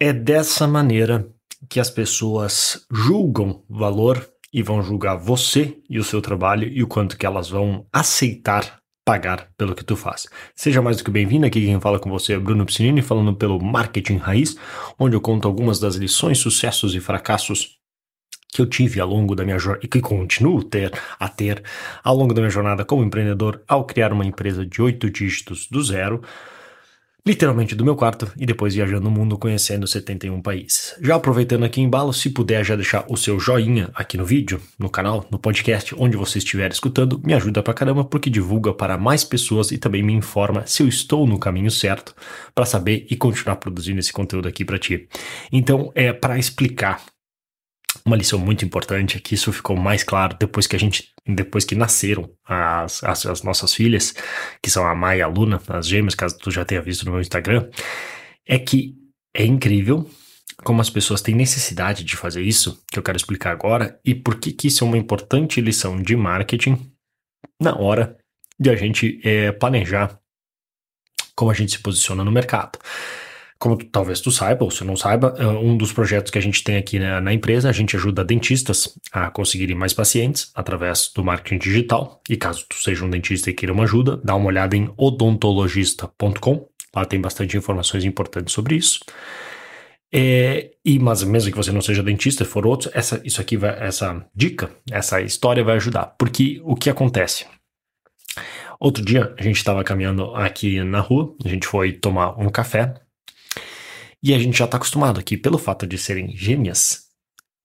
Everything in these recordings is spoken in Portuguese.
É dessa maneira que as pessoas julgam valor e vão julgar você e o seu trabalho e o quanto que elas vão aceitar pagar pelo que tu faz. Seja mais do que bem-vindo, aqui quem fala com você é Bruno Piscinini, falando pelo Marketing Raiz, onde eu conto algumas das lições, sucessos e fracassos que eu tive ao longo da minha jornada e que continuo ter, a ter ao longo da minha jornada como empreendedor ao criar uma empresa de oito dígitos do zero literalmente do meu quarto e depois viajando o mundo conhecendo 71 países. Já aproveitando aqui embalo, se puder já deixar o seu joinha aqui no vídeo, no canal, no podcast, onde você estiver escutando, me ajuda pra caramba porque divulga para mais pessoas e também me informa se eu estou no caminho certo para saber e continuar produzindo esse conteúdo aqui para ti. Então, é para explicar uma lição muito importante é que isso ficou mais claro depois que a gente, depois que nasceram as, as, as nossas filhas, que são a Maia e a Luna, as gêmeas, caso tu já tenha visto no meu Instagram, é que é incrível como as pessoas têm necessidade de fazer isso, que eu quero explicar agora, e por que, que isso é uma importante lição de marketing na hora de a gente é, planejar como a gente se posiciona no mercado. Como tu, talvez tu saiba, ou se não saiba, é um dos projetos que a gente tem aqui na, na, empresa, a gente ajuda dentistas a conseguirem mais pacientes através do marketing digital. E caso tu seja um dentista e queira uma ajuda, dá uma olhada em odontologista.com. Lá tem bastante informações importantes sobre isso. É, e mas mesmo que você não seja dentista, for outro, essa, isso aqui vai, essa dica, essa história vai ajudar. Porque o que acontece? Outro dia a gente estava caminhando aqui na rua, a gente foi tomar um café e a gente já está acostumado aqui, pelo fato de serem gêmeas,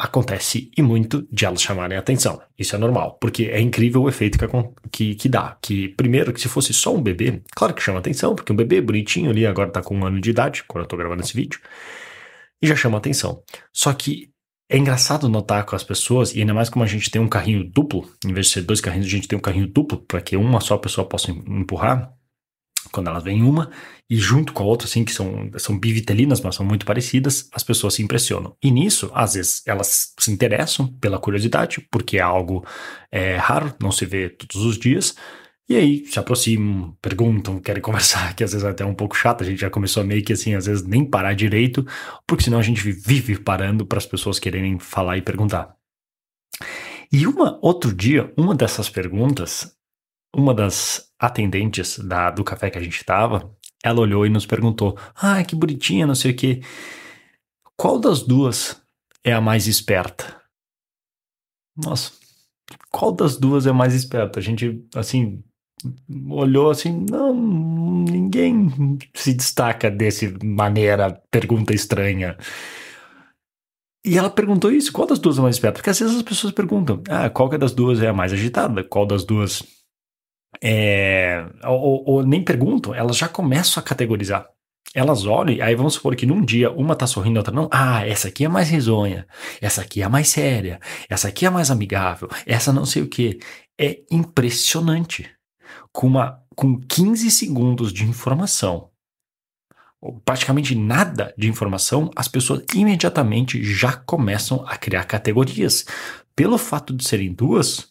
acontece e muito de elas chamarem atenção. Isso é normal, porque é incrível o efeito que, que, que, dá. Que, primeiro, que se fosse só um bebê, claro que chama atenção, porque um bebê bonitinho ali agora está com um ano de idade, quando eu estou gravando esse vídeo, e já chama atenção. Só que é engraçado notar com as pessoas, e ainda mais como a gente tem um carrinho duplo, em vez de ser dois carrinhos, a gente tem um carrinho duplo para que uma só pessoa possa empurrar quando elas vêm uma e junto com a outra, assim, que são, são bivitelinas, mas são muito parecidas, as pessoas se impressionam. E nisso, às vezes, elas se interessam pela curiosidade, porque é algo é, raro, não se vê todos os dias, e aí se aproximam, perguntam, querem conversar, que às vezes é até um pouco chato, a gente já começou meio que assim, às vezes nem parar direito, porque senão a gente vive parando para as pessoas quererem falar e perguntar. E uma outro dia, uma dessas perguntas uma das atendentes da, do café que a gente estava, ela olhou e nos perguntou: Ah, que bonitinha, não sei o quê. Qual das duas é a mais esperta? Nossa, qual das duas é mais esperta? A gente, assim, olhou assim: Não, ninguém se destaca desse maneira, pergunta estranha. E ela perguntou isso: qual das duas é mais esperta? Porque às vezes as pessoas perguntam: Ah, qual das duas é a mais agitada? Qual das duas é, ou, ou, nem perguntam, elas já começam a categorizar. Elas olham, aí vamos supor que num dia uma tá sorrindo, a outra não. Ah, essa aqui é mais risonha, essa aqui é mais séria, essa aqui é mais amigável, essa não sei o que. É impressionante. Com, uma, com 15 segundos de informação, praticamente nada de informação, as pessoas imediatamente já começam a criar categorias. Pelo fato de serem duas,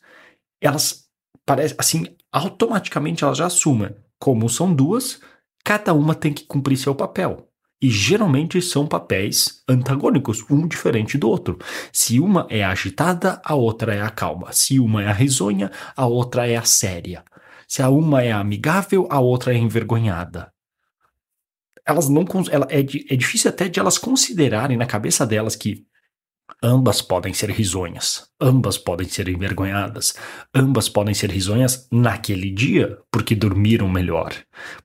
elas parece assim, automaticamente elas já assumem. Como são duas, cada uma tem que cumprir seu papel. E geralmente são papéis antagônicos, um diferente do outro. Se uma é agitada, a outra é a calma. Se uma é a risonha, a outra é a séria. Se a uma é amigável, a outra é envergonhada. Elas não ela, é, é difícil até de elas considerarem na cabeça delas que Ambas podem ser risonhas, ambas podem ser envergonhadas, ambas podem ser risonhas naquele dia, porque dormiram melhor.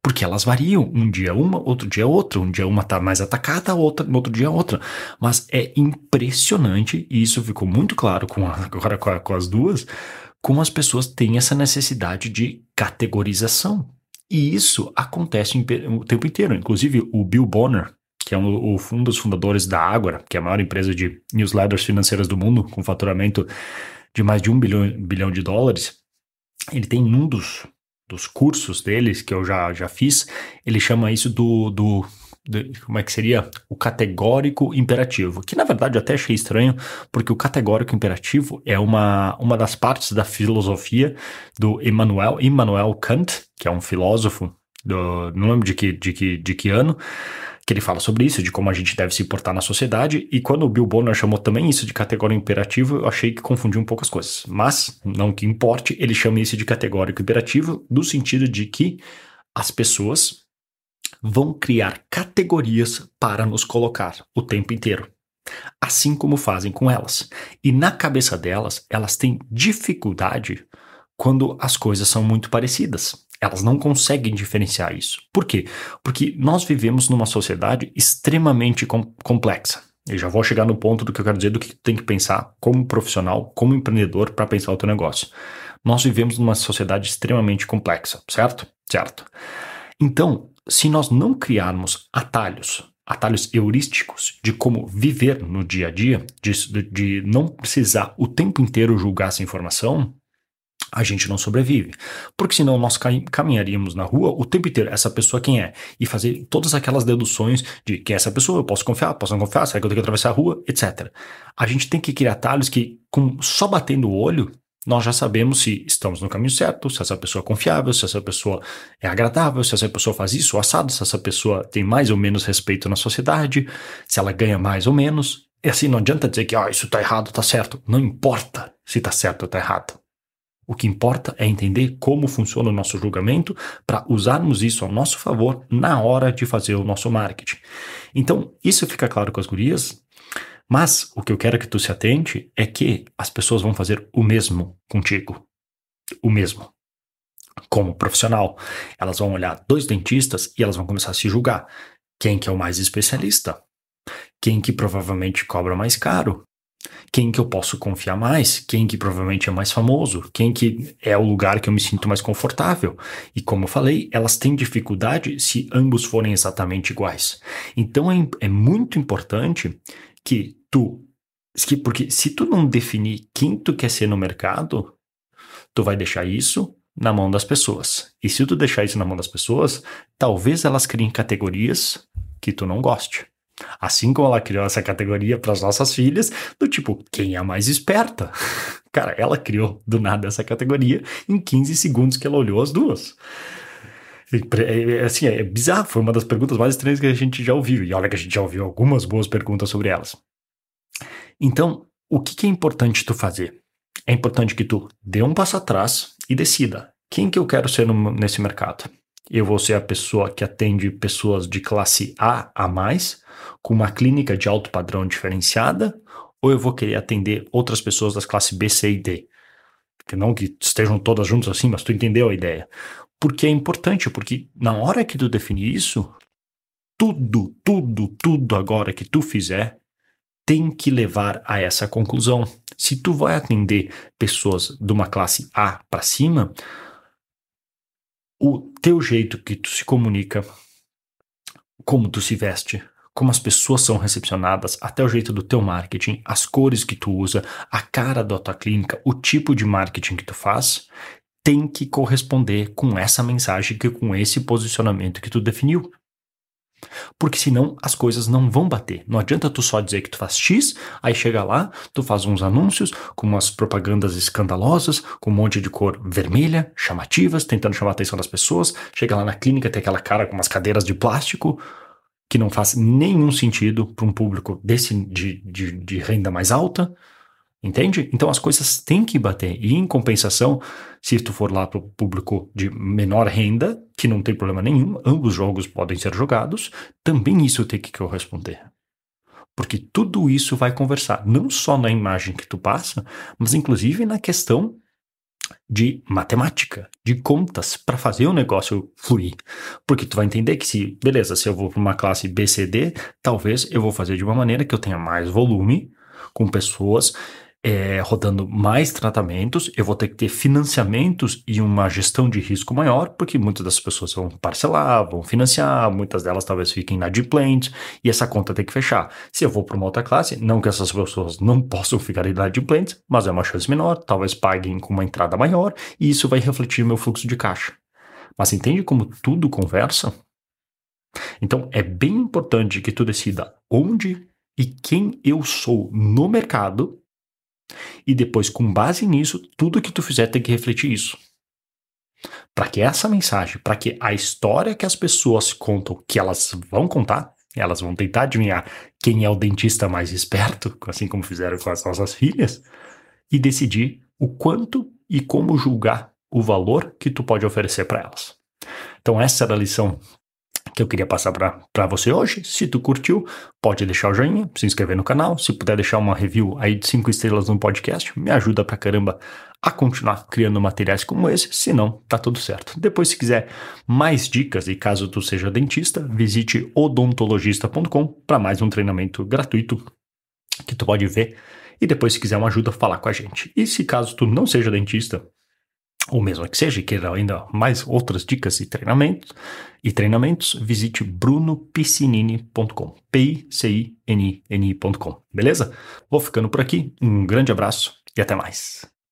Porque elas variam, um dia uma, outro dia outra, um dia uma está mais atacada, outra, no outro dia outra. Mas é impressionante, e isso ficou muito claro com a, agora com, a, com as duas, como as pessoas têm essa necessidade de categorização. E isso acontece o tempo inteiro. Inclusive, o Bill Bonner, que é um, um dos fundadores da Agora, que é a maior empresa de newsletters financeiras do mundo, com faturamento de mais de um bilhão, bilhão de dólares, ele tem um dos, dos cursos deles, que eu já, já fiz, ele chama isso do, do como é que seria? O categórico imperativo, que na verdade eu até achei estranho, porque o categórico imperativo é uma, uma das partes da filosofia do Emmanuel, Immanuel Kant, que é um filósofo, do, não lembro de que, de que, de que ano, que ele fala sobre isso, de como a gente deve se portar na sociedade, e quando o Bill Bonner chamou também isso de categórico imperativo, eu achei que confundiu um pouco as coisas. Mas, não que importe, ele chama isso de categórico imperativo, no sentido de que as pessoas vão criar categorias para nos colocar o tempo inteiro. Assim como fazem com elas. E na cabeça delas, elas têm dificuldade quando as coisas são muito parecidas. Elas não conseguem diferenciar isso. Por quê? Porque nós vivemos numa sociedade extremamente com complexa. Eu já vou chegar no ponto do que eu quero dizer do que tem que pensar como profissional, como empreendedor para pensar o teu negócio. Nós vivemos numa sociedade extremamente complexa, certo? Certo. Então, se nós não criarmos atalhos, atalhos heurísticos de como viver no dia a dia, de, de não precisar o tempo inteiro julgar essa informação, a gente não sobrevive. Porque senão nós caminharíamos na rua o tempo inteiro, essa pessoa quem é? E fazer todas aquelas deduções de quem é essa pessoa, eu posso confiar, posso não confiar, será que eu tenho que atravessar a rua, etc. A gente tem que criar atalhos que, com, só batendo o olho, nós já sabemos se estamos no caminho certo, se essa pessoa é confiável, se essa pessoa é agradável, se essa pessoa faz isso assado, se essa pessoa tem mais ou menos respeito na sociedade, se ela ganha mais ou menos. E assim, não adianta dizer que ah, isso está errado, está certo. Não importa se está certo ou está errado. O que importa é entender como funciona o nosso julgamento para usarmos isso ao nosso favor na hora de fazer o nosso marketing. Então, isso fica claro com as gurias, mas o que eu quero que tu se atente é que as pessoas vão fazer o mesmo contigo. O mesmo. Como profissional, elas vão olhar dois dentistas e elas vão começar a se julgar. Quem que é o mais especialista? Quem que provavelmente cobra mais caro? Quem que eu posso confiar mais? Quem que provavelmente é mais famoso? Quem que é o lugar que eu me sinto mais confortável? E como eu falei, elas têm dificuldade se ambos forem exatamente iguais. Então é, é muito importante que tu. Que, porque se tu não definir quem tu quer ser no mercado, tu vai deixar isso na mão das pessoas. E se tu deixar isso na mão das pessoas, talvez elas criem categorias que tu não goste. Assim como ela criou essa categoria para as nossas filhas, do tipo, quem é a mais esperta? Cara, ela criou do nada essa categoria em 15 segundos que ela olhou as duas. Assim, é bizarro, foi uma das perguntas mais estranhas que a gente já ouviu. E olha que a gente já ouviu algumas boas perguntas sobre elas. Então, o que, que é importante tu fazer? É importante que tu dê um passo atrás e decida quem que eu quero ser no, nesse mercado. Eu vou ser a pessoa que atende pessoas de classe A a mais, com uma clínica de alto padrão diferenciada, ou eu vou querer atender outras pessoas das classes B, C e D. Que não que estejam todas juntas assim, mas tu entendeu a ideia. Porque é importante, porque na hora que tu definir isso, tudo, tudo, tudo agora que tu fizer tem que levar a essa conclusão. Se tu vai atender pessoas de uma classe A para cima, o teu jeito que tu se comunica, como tu se veste, como as pessoas são recepcionadas, até o jeito do teu marketing, as cores que tu usa, a cara da tua clínica, o tipo de marketing que tu faz, tem que corresponder com essa mensagem, que com esse posicionamento que tu definiu. Porque senão as coisas não vão bater. Não adianta tu só dizer que tu faz X, aí chega lá, tu faz uns anúncios com umas propagandas escandalosas, com um monte de cor vermelha, chamativas, tentando chamar a atenção das pessoas. Chega lá na clínica, tem aquela cara com umas cadeiras de plástico, que não faz nenhum sentido para um público desse de, de, de renda mais alta. Entende? Então as coisas têm que bater. E em compensação, se tu for lá para o público de menor renda, que não tem problema nenhum, ambos jogos podem ser jogados, também isso tem que corresponder. Porque tudo isso vai conversar, não só na imagem que tu passa, mas inclusive na questão de matemática, de contas, para fazer o negócio fluir. Porque tu vai entender que se, beleza, se eu vou para uma classe BCD, talvez eu vou fazer de uma maneira que eu tenha mais volume, com pessoas é, rodando mais tratamentos, eu vou ter que ter financiamentos e uma gestão de risco maior, porque muitas das pessoas vão parcelar, vão financiar, muitas delas talvez fiquem inadimplentes, e essa conta tem que fechar. Se eu vou para uma outra classe, não que essas pessoas não possam ficar inadimplentes, mas é uma chance menor, talvez paguem com uma entrada maior, e isso vai refletir meu fluxo de caixa. Mas entende como tudo conversa? Então é bem importante que tu decida onde e quem eu sou no mercado e depois, com base nisso, tudo que tu fizer tem que refletir isso. Para que essa mensagem, para que a história que as pessoas contam, que elas vão contar, Elas vão tentar adivinhar quem é o dentista mais esperto, assim como fizeram com as nossas filhas, e decidir o quanto e como julgar o valor que tu pode oferecer para elas. Então essa era a lição que eu queria passar para você hoje. Se tu curtiu, pode deixar o joinha, se inscrever no canal. Se puder deixar uma review aí de 5 estrelas no podcast, me ajuda pra caramba a continuar criando materiais como esse. Se não, tá tudo certo. Depois, se quiser mais dicas e caso tu seja dentista, visite odontologista.com para mais um treinamento gratuito que tu pode ver. E depois, se quiser uma ajuda, falar com a gente. E se caso tu não seja dentista, ou mesmo que seja, e queira ainda mais outras dicas e treinamentos, e treinamentos, visite brunopiscinini.com, P-I-C-I-N-I-N-I.com, beleza? Vou ficando por aqui, um grande abraço e até mais.